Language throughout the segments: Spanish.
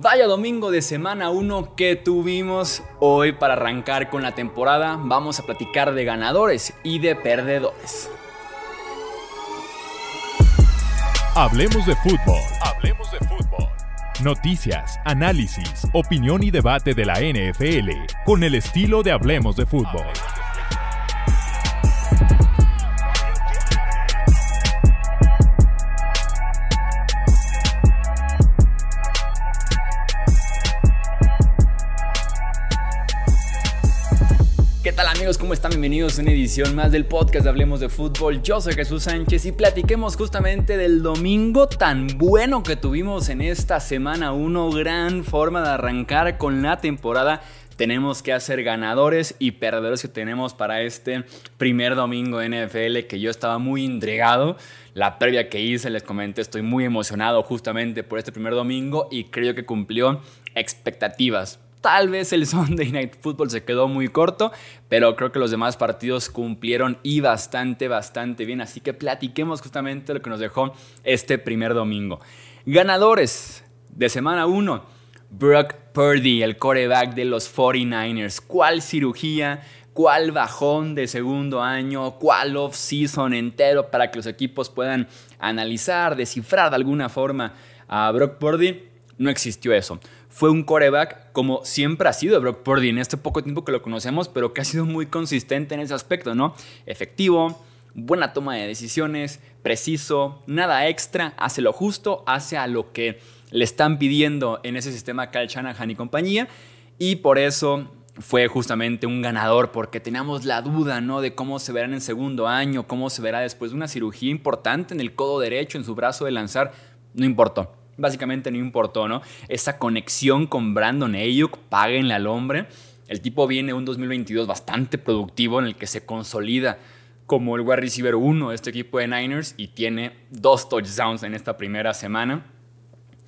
Vaya domingo de semana 1 que tuvimos hoy para arrancar con la temporada. Vamos a platicar de ganadores y de perdedores. Hablemos de fútbol. Hablemos de fútbol. Noticias, análisis, opinión y debate de la NFL con el estilo de Hablemos de fútbol. Bienvenidos a una edición más del podcast de Hablemos de Fútbol. Yo soy Jesús Sánchez y platiquemos justamente del domingo tan bueno que tuvimos en esta semana 1. Gran forma de arrancar con la temporada. Tenemos que hacer ganadores y perdedores que tenemos para este primer domingo de NFL que yo estaba muy intrigado. La previa que hice, les comenté, estoy muy emocionado justamente por este primer domingo y creo que cumplió expectativas Tal vez el Sunday Night Football se quedó muy corto, pero creo que los demás partidos cumplieron y bastante, bastante bien. Así que platiquemos justamente lo que nos dejó este primer domingo. Ganadores de semana 1. Brock Purdy, el coreback de los 49ers. ¿Cuál cirugía? ¿Cuál bajón de segundo año? ¿Cuál off-season entero para que los equipos puedan analizar, descifrar de alguna forma a Brock Purdy? No existió eso fue un coreback como siempre ha sido Brock Purdy en este poco tiempo que lo conocemos, pero que ha sido muy consistente en ese aspecto, ¿no? Efectivo, buena toma de decisiones, preciso, nada extra, hace lo justo, hace a lo que le están pidiendo en ese sistema Kyle Shanahan y compañía, y por eso fue justamente un ganador, porque teníamos la duda, ¿no? De cómo se verá en segundo año, cómo se verá después de una cirugía importante en el codo derecho, en su brazo de lanzar, no importó básicamente no importó, ¿no? Esa conexión con Brandon Ayuk, páguenle al hombre. El tipo viene un 2022 bastante productivo en el que se consolida como el wide receiver 1 de este equipo de Niners y tiene dos touchdowns en esta primera semana.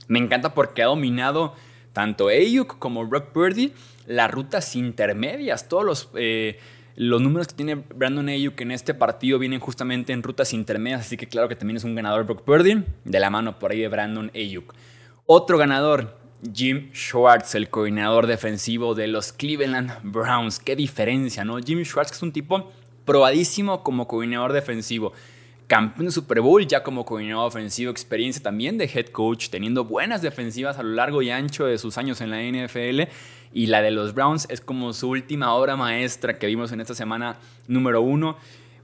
Me encanta porque ha dominado tanto Ayuk como Brock Purdy las rutas intermedias, todos los... Eh, los números que tiene Brandon Ayuk en este partido vienen justamente en rutas intermedias, así que claro que también es un ganador Brock Purdy, de la mano por ahí de Brandon Ayuk. Otro ganador, Jim Schwartz, el coordinador defensivo de los Cleveland Browns. Qué diferencia, ¿no? Jim Schwartz es un tipo probadísimo como coordinador defensivo. Campeón de Super Bowl ya como coordinador ofensivo, experiencia también de head coach, teniendo buenas defensivas a lo largo y ancho de sus años en la NFL y la de los Browns es como su última obra maestra que vimos en esta semana número uno.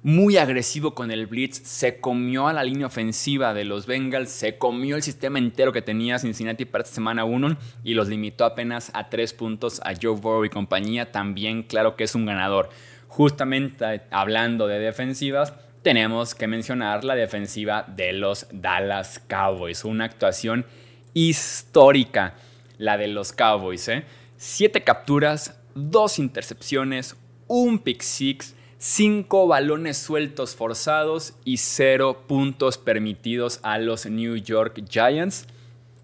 Muy agresivo con el blitz, se comió a la línea ofensiva de los Bengals, se comió el sistema entero que tenía Cincinnati para esta semana 1 y los limitó apenas a tres puntos a Joe Burrow y compañía. También claro que es un ganador. Justamente hablando de defensivas, tenemos que mencionar la defensiva de los Dallas Cowboys. Una actuación histórica, la de los Cowboys. ¿eh? Siete capturas, dos intercepciones, un pick six, cinco balones sueltos forzados y cero puntos permitidos a los New York Giants.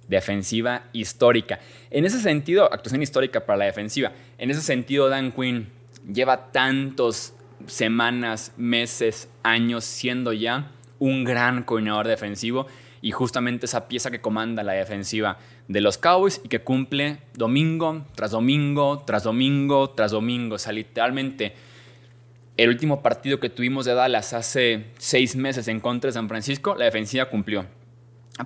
Defensiva histórica. En ese sentido, actuación histórica para la defensiva. En ese sentido, Dan Quinn lleva tantos semanas, meses, años siendo ya un gran coordinador defensivo y justamente esa pieza que comanda la defensiva de los Cowboys y que cumple domingo tras domingo, tras domingo, tras domingo. O sea, literalmente el último partido que tuvimos de Dallas hace seis meses en contra de San Francisco, la defensiva cumplió.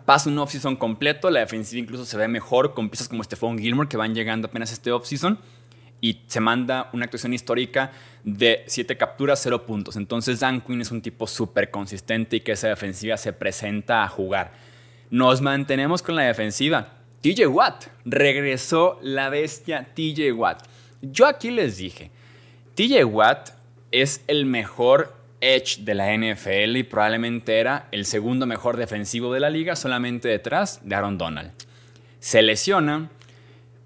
Pasa un offseason completo, la defensiva incluso se ve mejor con piezas como Stephon Gilmore que van llegando apenas este offseason y se manda una actuación histórica de siete capturas, cero puntos. Entonces Dan Quinn es un tipo súper consistente y que esa defensiva se presenta a jugar. Nos mantenemos con la defensiva. TJ Watt. Regresó la bestia TJ Watt. Yo aquí les dije, TJ Watt es el mejor edge de la NFL y probablemente era el segundo mejor defensivo de la liga, solamente detrás de Aaron Donald. Se lesiona.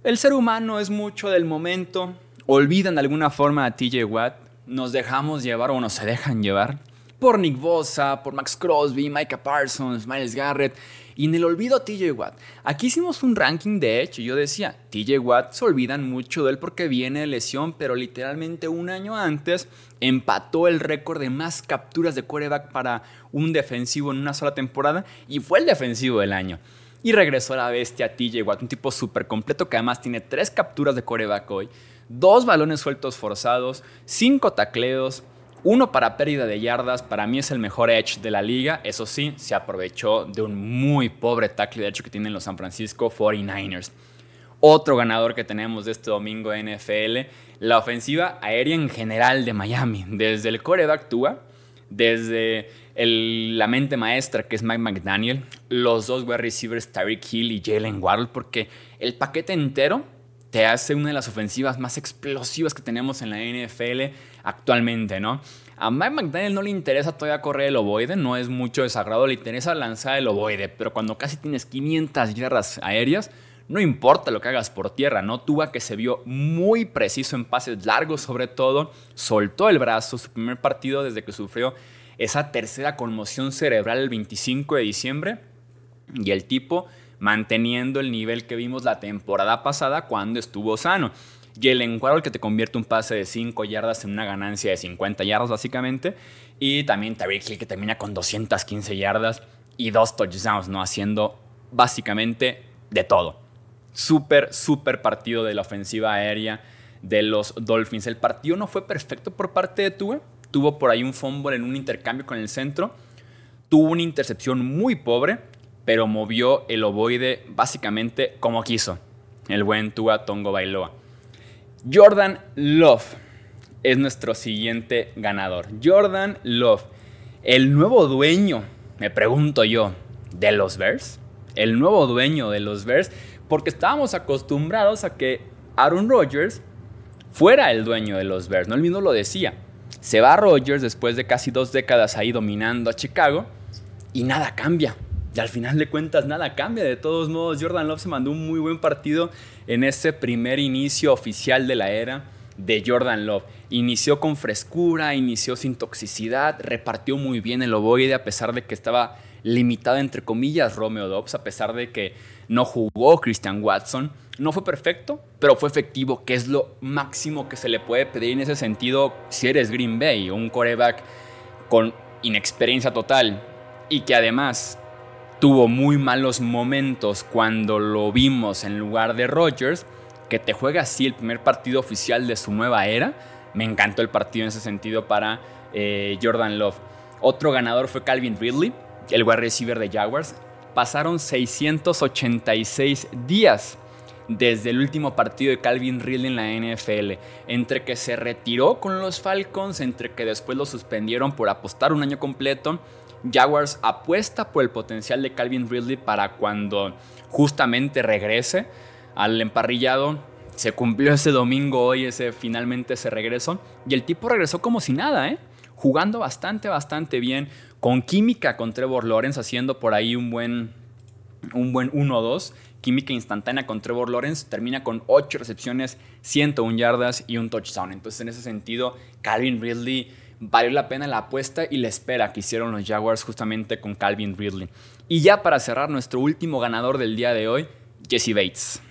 El ser humano es mucho del momento. Olvidan de alguna forma a TJ Watt. Nos dejamos llevar o nos se dejan llevar por Nick Bosa, por Max Crosby, Micah Parsons, Miles Garrett y en el olvido TJ Watt. Aquí hicimos un ranking de hecho y yo decía, TJ Watt se olvidan mucho de él porque viene de lesión, pero literalmente un año antes empató el récord de más capturas de quarterback para un defensivo en una sola temporada y fue el defensivo del año. Y regresó la bestia TJ Watt, un tipo súper completo que además tiene tres capturas de coreback hoy, dos balones sueltos forzados, cinco tacleos, uno para pérdida de yardas, para mí es el mejor edge de la liga. Eso sí, se aprovechó de un muy pobre tackle de hecho que tienen los San Francisco 49ers. Otro ganador que tenemos de este domingo NFL, la ofensiva aérea en general de Miami. Desde el coreback Tua, desde la mente maestra que es Mike McDaniel, los dos wide receivers Tyreek Hill y Jalen Waddle, porque el paquete entero te hace una de las ofensivas más explosivas que tenemos en la NFL actualmente, ¿no? A Mike McDaniel no le interesa todavía correr el ovoide, no es mucho desagrado, le interesa lanzar el ovoide, pero cuando casi tienes 500 yardas aéreas, no importa lo que hagas por tierra, ¿no? Tuva que se vio muy preciso en pases largos sobre todo, soltó el brazo, su primer partido desde que sufrió esa tercera conmoción cerebral el 25 de diciembre, y el tipo manteniendo el nivel que vimos la temporada pasada cuando estuvo sano. Y el encuadro que te convierte un pase de 5 yardas en una ganancia de 50 yardas básicamente. Y también Tyreek Hill que termina con 215 yardas y dos touchdowns, ¿no? Haciendo básicamente de todo. Súper, súper partido de la ofensiva aérea de los Dolphins. El partido no fue perfecto por parte de Tua. Tuvo por ahí un fumble en un intercambio con el centro. Tuvo una intercepción muy pobre pero movió el ovoide básicamente como quiso. El buen Tua Tongo Bailoa. Jordan Love es nuestro siguiente ganador. Jordan Love, el nuevo dueño, me pregunto yo, de los Bears. El nuevo dueño de los Bears, porque estábamos acostumbrados a que Aaron Rodgers fuera el dueño de los Bears, no el mismo lo decía. Se va Rodgers después de casi dos décadas ahí dominando a Chicago y nada cambia. Y al final de cuentas nada cambia. De todos modos, Jordan Love se mandó un muy buen partido en ese primer inicio oficial de la era de Jordan Love. Inició con frescura, inició sin toxicidad, repartió muy bien el ovoide a pesar de que estaba limitado entre comillas Romeo Dobbs, a pesar de que no jugó Christian Watson. No fue perfecto, pero fue efectivo, que es lo máximo que se le puede pedir en ese sentido si eres Green Bay, un coreback con inexperiencia total y que además tuvo muy malos momentos cuando lo vimos en lugar de Rodgers, que te juega así el primer partido oficial de su nueva era. Me encantó el partido en ese sentido para eh, Jordan Love. Otro ganador fue Calvin Ridley, el wide receiver de Jaguars. Pasaron 686 días desde el último partido de Calvin Ridley en la NFL, entre que se retiró con los Falcons, entre que después lo suspendieron por apostar un año completo Jaguars apuesta por el potencial de Calvin Ridley para cuando justamente regrese al emparrillado. Se cumplió ese domingo hoy, ese finalmente ese regreso. Y el tipo regresó como si nada, ¿eh? Jugando bastante, bastante bien. Con química con Trevor Lawrence, haciendo por ahí un buen, un buen 1-2. Química instantánea con Trevor Lawrence. Termina con 8 recepciones, 101 yardas y un touchdown. Entonces, en ese sentido, Calvin Ridley valió la pena la apuesta y la espera que hicieron los Jaguars justamente con Calvin Ridley. Y ya para cerrar, nuestro último ganador del día de hoy, Jesse Bates.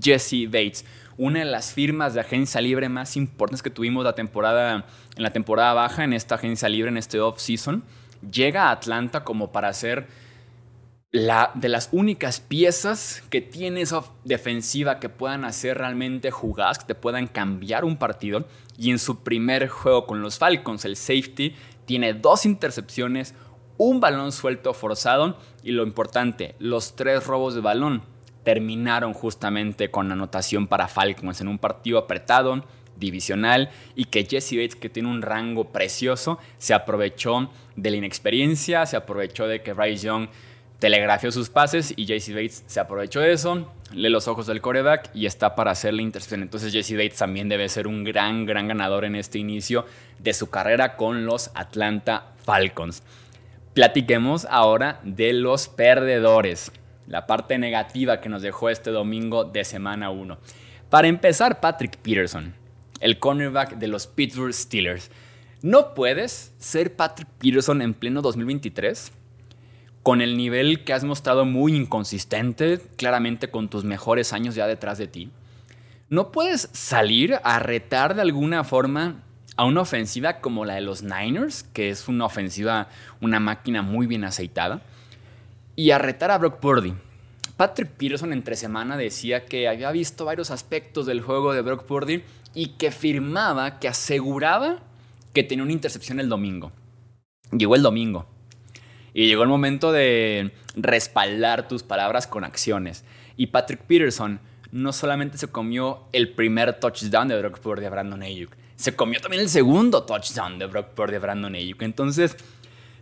Jesse Bates, una de las firmas de agencia libre más importantes que tuvimos la temporada, en la temporada baja, en esta agencia libre, en este off-season, llega a Atlanta como para ser la, de las únicas piezas que tiene esa defensiva que puedan hacer realmente jugadas, que te puedan cambiar un partido. Y en su primer juego con los Falcons, el safety tiene dos intercepciones, un balón suelto forzado y lo importante, los tres robos de balón terminaron justamente con anotación para Falcons en un partido apretado, divisional y que Jesse Bates, que tiene un rango precioso, se aprovechó de la inexperiencia, se aprovechó de que Bryce Young telegrafió sus pases y JC Bates se aprovechó de eso, lee los ojos del coreback y está para hacer la intercepción. Entonces JC Bates también debe ser un gran, gran ganador en este inicio de su carrera con los Atlanta Falcons. Platiquemos ahora de los perdedores, la parte negativa que nos dejó este domingo de semana 1. Para empezar, Patrick Peterson, el cornerback de los Pittsburgh Steelers. No puedes ser Patrick Peterson en pleno 2023 con el nivel que has mostrado muy inconsistente, claramente con tus mejores años ya detrás de ti, ¿no puedes salir a retar de alguna forma a una ofensiva como la de los Niners, que es una ofensiva, una máquina muy bien aceitada, y a retar a Brock Purdy? Patrick Peterson entre semana decía que había visto varios aspectos del juego de Brock Purdy y que firmaba, que aseguraba que tenía una intercepción el domingo. Llegó el domingo. Y llegó el momento de respaldar tus palabras con acciones. Y Patrick Peterson no solamente se comió el primer touchdown de Brock Purdy a Brandon Ayuk, se comió también el segundo touchdown de Brock Purdy a Brandon Ayuk. Entonces,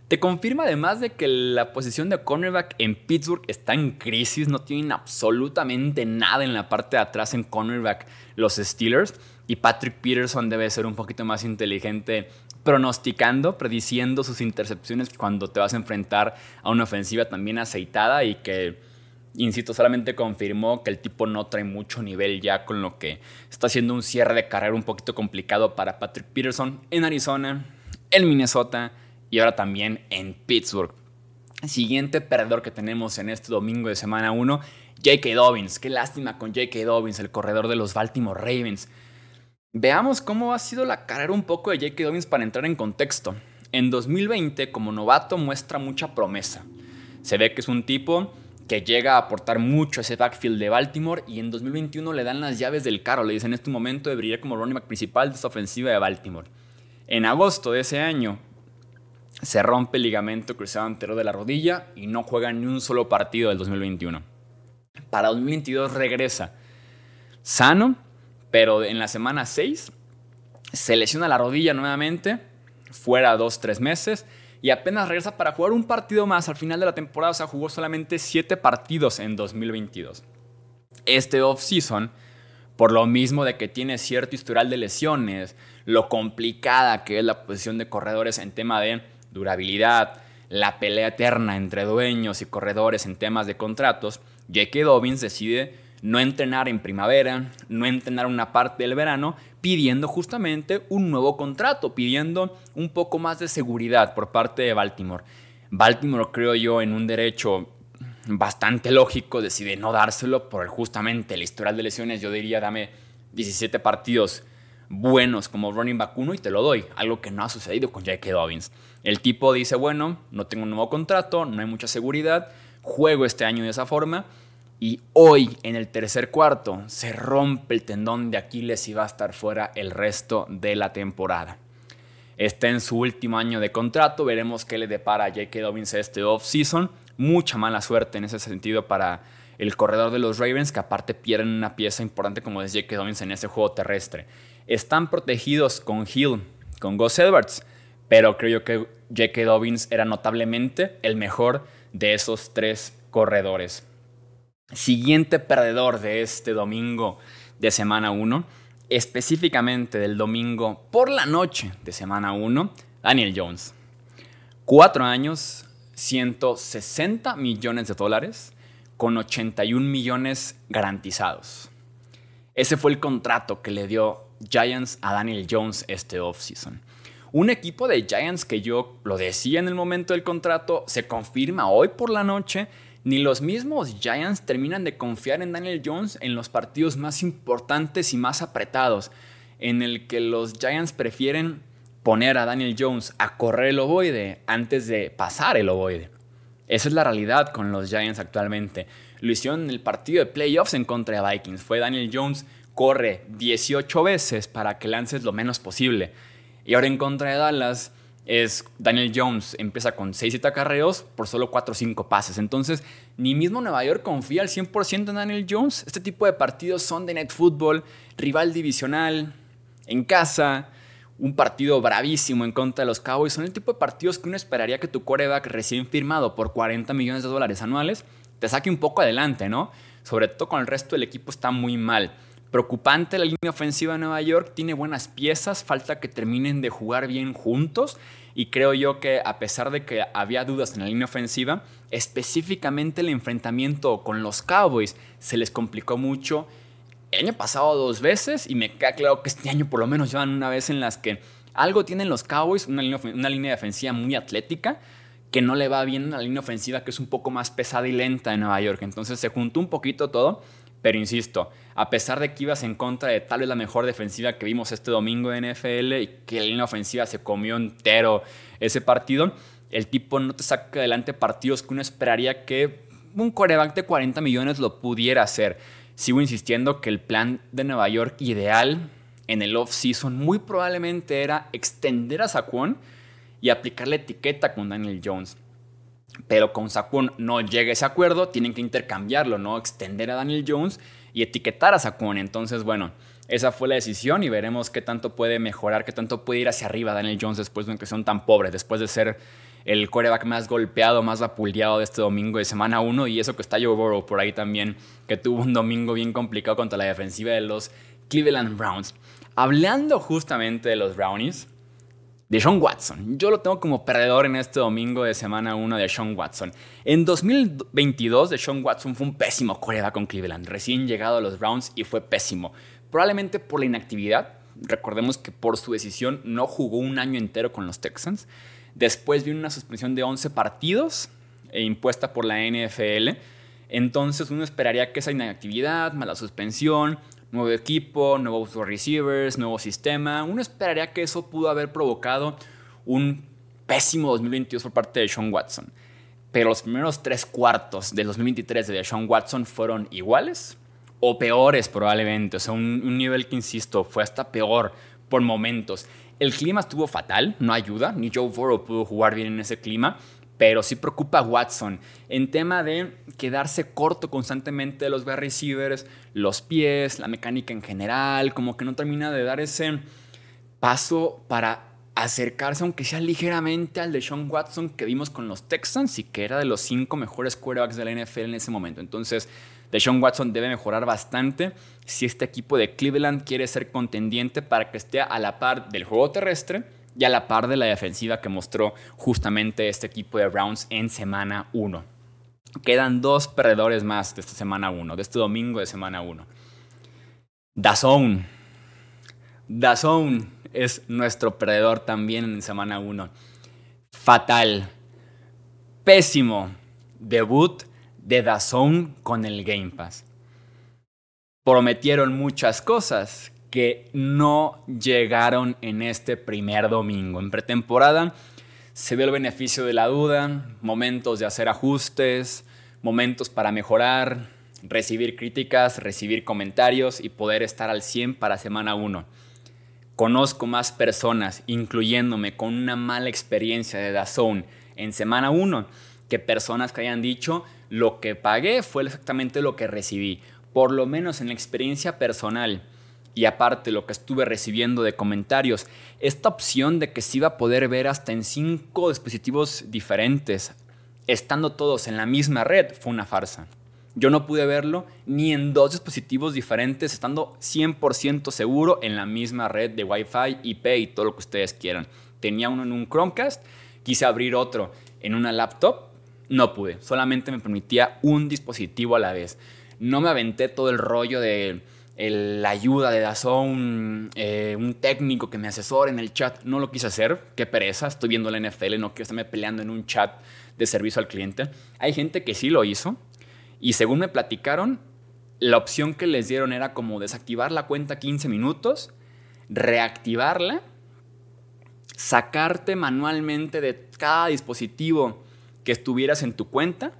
te confirma además de que la posición de cornerback en Pittsburgh está en crisis, no tienen absolutamente nada en la parte de atrás en cornerback los Steelers y Patrick Peterson debe ser un poquito más inteligente pronosticando, prediciendo sus intercepciones cuando te vas a enfrentar a una ofensiva también aceitada y que, insisto, solamente confirmó que el tipo no trae mucho nivel ya con lo que está haciendo un cierre de carrera un poquito complicado para Patrick Peterson en Arizona, en Minnesota y ahora también en Pittsburgh. Siguiente perdedor que tenemos en este domingo de semana 1, J.K. Dobbins. Qué lástima con J.K. Dobbins, el corredor de los Baltimore Ravens. Veamos cómo ha sido la carrera un poco de J.K. Dobbins para entrar en contexto. En 2020, como novato, muestra mucha promesa. Se ve que es un tipo que llega a aportar mucho a ese backfield de Baltimore y en 2021 le dan las llaves del carro. Le dicen en este momento debería como running back principal de esta ofensiva de Baltimore. En agosto de ese año se rompe el ligamento cruzado entero de la rodilla y no juega ni un solo partido del 2021. Para 2022 regresa sano pero en la semana 6 se lesiona la rodilla nuevamente, fuera 2-3 meses, y apenas regresa para jugar un partido más al final de la temporada, o sea, jugó solamente 7 partidos en 2022. Este off-season, por lo mismo de que tiene cierto historial de lesiones, lo complicada que es la posición de corredores en tema de durabilidad, la pelea eterna entre dueños y corredores en temas de contratos, J.K. Dobbins decide no entrenar en primavera, no entrenar una parte del verano, pidiendo justamente un nuevo contrato, pidiendo un poco más de seguridad por parte de Baltimore. Baltimore, creo yo, en un derecho bastante lógico, decide no dárselo por justamente el historial de lesiones. Yo diría, dame 17 partidos buenos como running back uno y te lo doy, algo que no ha sucedido con J.K. Dobbins. El tipo dice, bueno, no tengo un nuevo contrato, no hay mucha seguridad, juego este año de esa forma y hoy, en el tercer cuarto, se rompe el tendón de Aquiles y va a estar fuera el resto de la temporada. Está en su último año de contrato, veremos qué le depara a J.K. Dobbins este off-season. Mucha mala suerte en ese sentido para el corredor de los Ravens, que aparte pierden una pieza importante como es J.K. Dobbins en ese juego terrestre. Están protegidos con Hill, con Gus Edwards, pero creo yo que J.K. Dobbins era notablemente el mejor de esos tres corredores. Siguiente perdedor de este domingo de semana 1, específicamente del domingo por la noche de semana 1, Daniel Jones. Cuatro años, 160 millones de dólares, con 81 millones garantizados. Ese fue el contrato que le dio Giants a Daniel Jones este offseason. Un equipo de Giants que yo lo decía en el momento del contrato, se confirma hoy por la noche ni los mismos Giants terminan de confiar en Daniel Jones en los partidos más importantes y más apretados, en el que los Giants prefieren poner a Daniel Jones a correr el ovoide antes de pasar el ovoide. Esa es la realidad con los Giants actualmente. Lo hicieron en el partido de playoffs en contra de Vikings. Fue Daniel Jones corre 18 veces para que lances lo menos posible. Y ahora en contra de Dallas es Daniel Jones, empieza con 6-7 acarreos por solo 4 o 5 pases. Entonces, ni mismo Nueva York confía al 100% en Daniel Jones. Este tipo de partidos son de net football, rival divisional, en casa, un partido bravísimo en contra de los Cowboys. Son el tipo de partidos que uno esperaría que tu quarterback recién firmado por 40 millones de dólares anuales te saque un poco adelante, ¿no? Sobre todo con el resto del equipo está muy mal. Preocupante la línea ofensiva de Nueva York, tiene buenas piezas, falta que terminen de jugar bien juntos y creo yo que a pesar de que había dudas en la línea ofensiva, específicamente el enfrentamiento con los Cowboys se les complicó mucho. El año pasado dos veces y me queda claro que este año por lo menos llevan una vez en las que algo tienen los Cowboys, una línea, una línea defensiva muy atlética, que no le va bien a la línea ofensiva que es un poco más pesada y lenta de Nueva York. Entonces se juntó un poquito todo pero insisto, a pesar de que ibas en contra de tal vez la mejor defensiva que vimos este domingo en NFL y que la línea ofensiva se comió entero ese partido, el tipo no te saca adelante partidos que uno esperaría que un coreback de 40 millones lo pudiera hacer. Sigo insistiendo que el plan de Nueva York ideal en el off-season muy probablemente era extender a Saquon y aplicar la etiqueta con Daniel Jones. Pero con Saquon no llega ese acuerdo, tienen que intercambiarlo, ¿no? Extender a Daniel Jones y etiquetar a Saquon. Entonces, bueno, esa fue la decisión y veremos qué tanto puede mejorar, qué tanto puede ir hacia arriba Daniel Jones después de que son tan pobres, después de ser el quarterback más golpeado, más vapuleado de este domingo de semana 1 y eso que está Joe Burrow por ahí también, que tuvo un domingo bien complicado contra la defensiva de los Cleveland Browns. Hablando justamente de los Brownies, de Sean Watson. Yo lo tengo como perdedor en este domingo de semana 1 de Sean Watson. En 2022, de Sean Watson fue un pésimo quarterback con Cleveland, recién llegado a los Browns y fue pésimo. Probablemente por la inactividad. Recordemos que por su decisión no jugó un año entero con los Texans. Después vino una suspensión de 11 partidos e impuesta por la NFL. Entonces uno esperaría que esa inactividad, mala suspensión, nuevo equipo, nuevos receivers, nuevo sistema, uno esperaría que eso pudo haber provocado un pésimo 2022 por parte de Sean Watson. Pero los primeros tres cuartos del 2023 de Sean Watson fueron iguales o peores probablemente. O sea, un, un nivel que, insisto, fue hasta peor por momentos. El clima estuvo fatal, no ayuda, ni Joe Burrow pudo jugar bien en ese clima, pero sí preocupa a Watson en tema de quedarse corto constantemente de los wide receivers, los pies, la mecánica en general, como que no termina de dar ese paso para acercarse, aunque sea ligeramente, al de Sean Watson que vimos con los Texans y que era de los cinco mejores quarterbacks de la NFL en ese momento. Entonces, Deshaun Watson debe mejorar bastante si este equipo de Cleveland quiere ser contendiente para que esté a la par del juego terrestre y a la par de la defensiva que mostró justamente este equipo de Browns en semana 1. Quedan dos perdedores más de esta semana 1, de este domingo de semana 1. Dazón. Dazón es nuestro perdedor también en semana 1. Fatal. Pésimo. Debut de Dazón con el Game Pass. Prometieron muchas cosas que no llegaron en este primer domingo. En pretemporada se vio el beneficio de la duda, momentos de hacer ajustes, momentos para mejorar, recibir críticas, recibir comentarios y poder estar al 100 para semana 1. Conozco más personas, incluyéndome con una mala experiencia de Dazón en semana 1, que personas que hayan dicho, lo que pagué fue exactamente lo que recibí, por lo menos en la experiencia personal. Y aparte lo que estuve recibiendo de comentarios, esta opción de que se iba a poder ver hasta en cinco dispositivos diferentes, estando todos en la misma red, fue una farsa. Yo no pude verlo ni en dos dispositivos diferentes, estando 100% seguro en la misma red de Wi-Fi, IP y todo lo que ustedes quieran. Tenía uno en un Chromecast, quise abrir otro en una laptop no pude, solamente me permitía un dispositivo a la vez. No me aventé todo el rollo de la ayuda de Dazón, eh, un técnico que me asesore en el chat. No lo quise hacer, qué pereza, estoy viendo la NFL, no quiero estarme peleando en un chat de servicio al cliente. Hay gente que sí lo hizo y según me platicaron, la opción que les dieron era como desactivar la cuenta 15 minutos, reactivarla, sacarte manualmente de cada dispositivo que estuvieras en tu cuenta,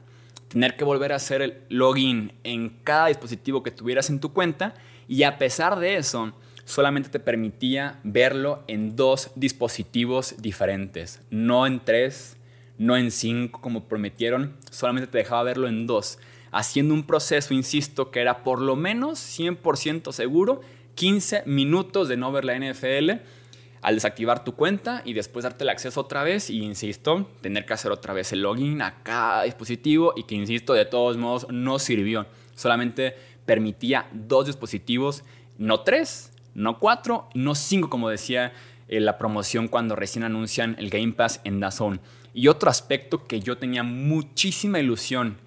tener que volver a hacer el login en cada dispositivo que tuvieras en tu cuenta y a pesar de eso, solamente te permitía verlo en dos dispositivos diferentes, no en tres, no en cinco como prometieron, solamente te dejaba verlo en dos, haciendo un proceso, insisto, que era por lo menos 100% seguro, 15 minutos de no ver la NFL al desactivar tu cuenta y después darte el acceso otra vez y, insisto, tener que hacer otra vez el login a cada dispositivo y que, insisto, de todos modos no sirvió. Solamente permitía dos dispositivos, no tres, no cuatro, no cinco, como decía eh, la promoción cuando recién anuncian el Game Pass en DAZN. Y otro aspecto que yo tenía muchísima ilusión,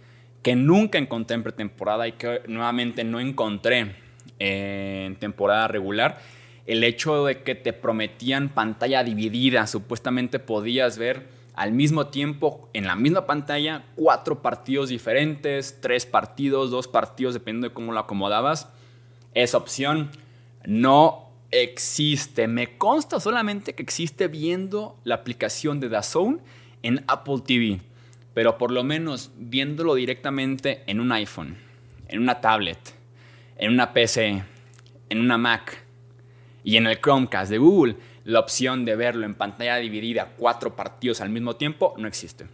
que nunca encontré en pretemporada y que nuevamente no encontré eh, en temporada regular, el hecho de que te prometían pantalla dividida, supuestamente podías ver al mismo tiempo en la misma pantalla cuatro partidos diferentes, tres partidos, dos partidos, dependiendo de cómo lo acomodabas. Esa opción no existe. Me consta solamente que existe viendo la aplicación de DAZN en Apple TV. pero por lo menos viéndolo directamente en un iPhone, en una tablet, en una PC, en una Mac y en el Chromecast de Google, la opción de verlo en pantalla dividida cuatro partidos al mismo tiempo no existe.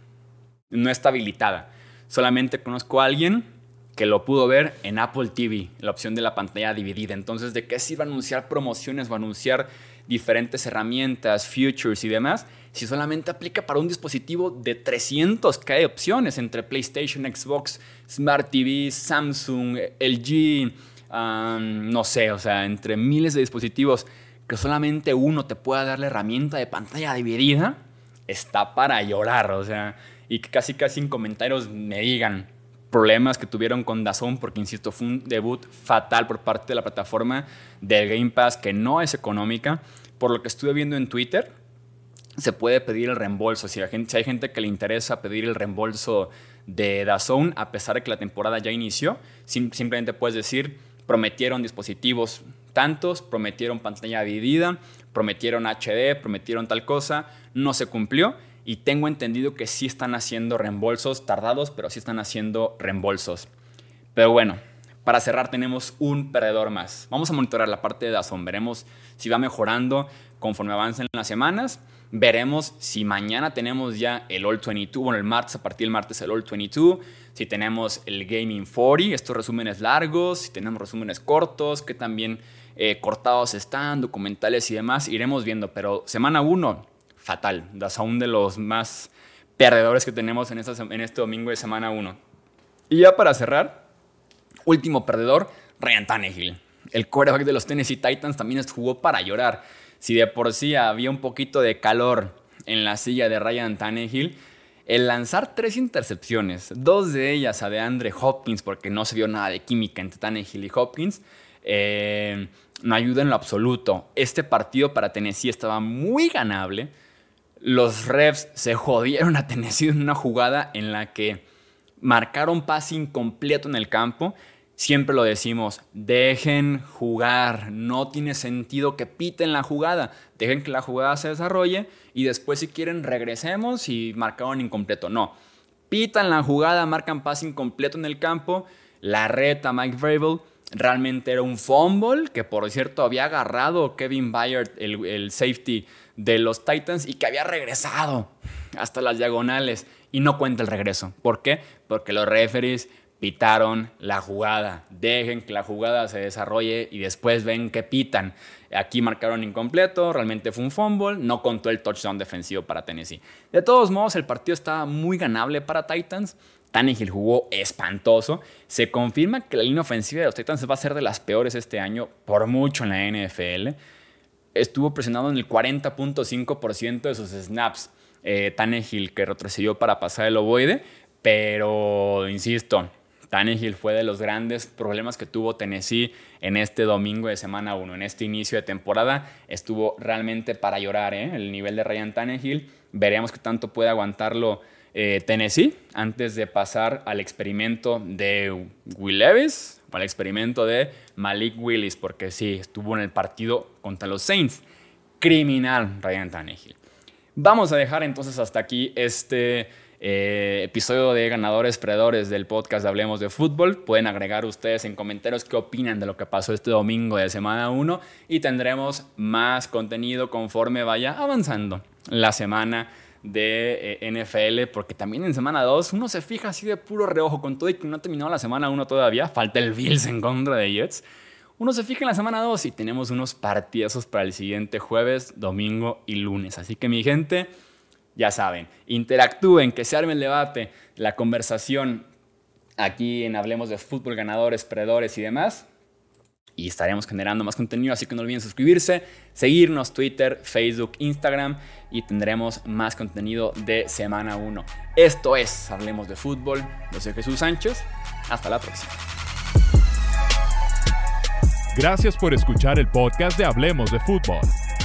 No está habilitada. Solamente conozco a alguien que lo pudo ver en Apple TV, la opción de la pantalla dividida. Entonces, ¿de qué sirve anunciar promociones o anunciar diferentes herramientas, futures y demás? Si solamente aplica para un dispositivo de 300 que hay opciones entre PlayStation, Xbox, Smart TV, Samsung, LG, no sé, o sea, entre miles de dispositivos que solamente uno te pueda dar la herramienta de pantalla dividida, está para llorar, o sea, y que casi casi en comentarios me digan, problemas que tuvieron con Dazón, porque insisto, fue un debut fatal por parte de la plataforma del Game Pass que no es económica. Por lo que estuve viendo en Twitter, se puede pedir el reembolso. Si, gente, hay gente que le interesa pedir el reembolso de Dazón, a pesar de que la temporada ya inició, simplemente puedes decir, prometieron dispositivos tantos, prometieron pantalla dividida, prometieron HD, prometieron tal cosa, no se cumplió y tengo entendido que sí están haciendo reembolsos tardados, pero sí están haciendo reembolsos. Pero bueno, para cerrar tenemos un perdedor más. Vamos a monitorar la parte de Dazón, veremos si va mejorando conforme avancen las semanas. Veremos si mañana tenemos ya el All 22, bueno, el martes, a partir del martes el All 22, si tenemos el Gaming 40, estos resúmenes largos, si tenemos resúmenes cortos, que también eh, cortados están, documentales y demás, iremos viendo. Pero semana 1, fatal. aún de los más perdedores que tenemos en, en este domingo de semana 1. Y ya para cerrar, último perdedor, Ryan Tannehill. El quarterback de los Tennessee Titans también jugó para llorar. Si de por sí había un poquito de calor en la silla de Ryan Tannehill, el lanzar tres intercepciones, dos de ellas a DeAndre Hopkins, porque no se vio nada de química entre Tannehill y Hopkins, eh, no ayuda en lo absoluto. Este partido para Tennessee estaba muy ganable los refs se jodieron a Tennessee en una jugada en la que marcaron pase incompleto en el campo. Siempre lo decimos, dejen jugar, no tiene sentido que piten la jugada, dejen que la jugada se desarrolle y después si quieren regresemos y marcaron incompleto. No, pitan la jugada, marcan pase incompleto en el campo, la reta Mike Vrabel, realmente era un fumble que por cierto había agarrado Kevin Byard, el, el safety de los Titans y que había regresado hasta las diagonales y no cuenta el regreso. ¿Por qué? Porque los referees pitaron la jugada. Dejen que la jugada se desarrolle y después ven que pitan. Aquí marcaron incompleto, realmente fue un fumble, no contó el touchdown defensivo para Tennessee. De todos modos, el partido estaba muy ganable para Titans. Tannehill jugó espantoso. Se confirma que la línea ofensiva de los Titans va a ser de las peores este año, por mucho en la NFL estuvo presionado en el 40.5% de sus snaps. Eh, Tannehill que retrocedió para pasar el ovoide, pero insisto, Tannehill fue de los grandes problemas que tuvo Tennessee en este domingo de semana 1, en este inicio de temporada. Estuvo realmente para llorar ¿eh? el nivel de Ryan Tannehill. Veremos qué tanto puede aguantarlo eh, Tennessee antes de pasar al experimento de Will Levis, o al experimento de Malik Willis, porque sí, estuvo en el partido contra los Saints. Criminal Ryan Tannehill. Vamos a dejar entonces hasta aquí este eh, episodio de ganadores predadores del podcast Hablemos de Fútbol. Pueden agregar ustedes en comentarios qué opinan de lo que pasó este domingo de semana 1 y tendremos más contenido conforme vaya avanzando la semana de eh, NFL, porque también en semana 2 uno se fija así de puro reojo, con todo y que no ha terminado la semana 1 todavía, falta el Bills en contra de Jets. Uno se fija en la semana 2 y tenemos unos partidazos para el siguiente jueves, domingo y lunes. Así que mi gente, ya saben, interactúen, que se arme el debate, la conversación aquí en Hablemos de Fútbol, ganadores, perdedores y demás y estaremos generando más contenido, así que no olviden suscribirse, seguirnos Twitter, Facebook, Instagram y tendremos más contenido de semana 1. Esto es Hablemos de Fútbol, yo soy Jesús Sánchez, hasta la próxima. Gracias por escuchar el podcast de Hablemos de Fútbol.